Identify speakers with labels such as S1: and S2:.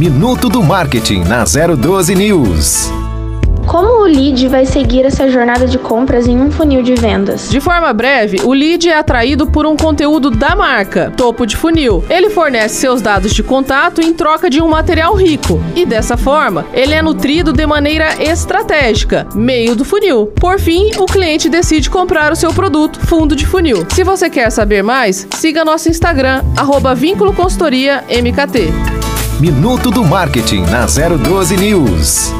S1: Minuto do Marketing na 012 News.
S2: Como o lead vai seguir essa jornada de compras em um funil de vendas?
S3: De forma breve, o lead é atraído por um conteúdo da marca, topo de funil. Ele fornece seus dados de contato em troca de um material rico e dessa forma, ele é nutrido de maneira estratégica, meio do funil. Por fim, o cliente decide comprar o seu produto, fundo de funil. Se você quer saber mais, siga nosso Instagram, arroba Vínculo Consultoria MKT.
S1: Minuto do Marketing na 012 News.